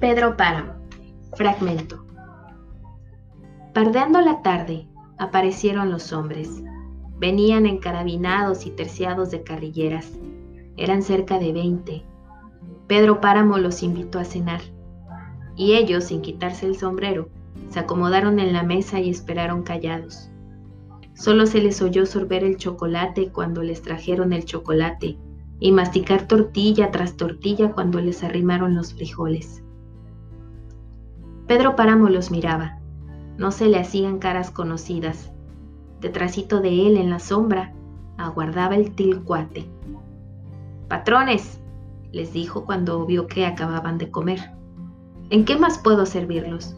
Pedro Páramo. Fragmento. Pardeando la tarde, aparecieron los hombres. Venían encarabinados y terciados de carrilleras. Eran cerca de veinte. Pedro Páramo los invitó a cenar. Y ellos, sin quitarse el sombrero, se acomodaron en la mesa y esperaron callados. Solo se les oyó sorber el chocolate cuando les trajeron el chocolate y masticar tortilla tras tortilla cuando les arrimaron los frijoles. Pedro Páramo los miraba. No se le hacían caras conocidas. Detrásito de él, en la sombra, aguardaba el tilcuate. Patrones, les dijo cuando vio que acababan de comer. ¿En qué más puedo servirlos?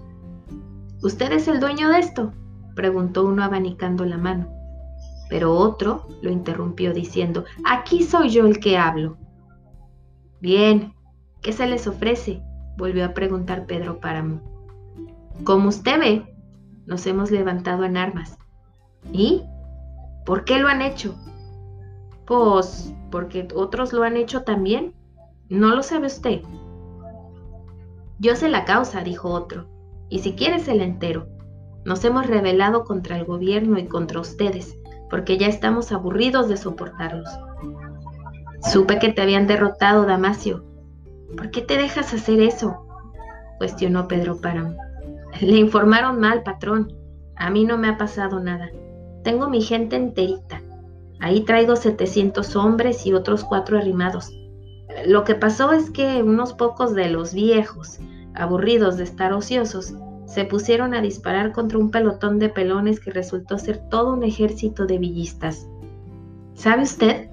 ¿Usted es el dueño de esto? preguntó uno abanicando la mano. Pero otro lo interrumpió diciendo, aquí soy yo el que hablo. Bien, ¿qué se les ofrece? volvió a preguntar Pedro Páramo. Como usted ve, nos hemos levantado en armas. ¿Y? ¿Por qué lo han hecho? Pues porque otros lo han hecho también. ¿No lo sabe usted? Yo sé la causa, dijo otro, y si quieres el entero. Nos hemos rebelado contra el gobierno y contra ustedes, porque ya estamos aburridos de soportarlos. Supe que te habían derrotado, Damasio. ¿Por qué te dejas hacer eso? cuestionó Pedro Páramo. Le informaron mal, patrón. A mí no me ha pasado nada. Tengo mi gente enterita. Ahí traigo 700 hombres y otros cuatro arrimados. Lo que pasó es que unos pocos de los viejos, aburridos de estar ociosos, se pusieron a disparar contra un pelotón de pelones que resultó ser todo un ejército de villistas. ¿Sabe usted?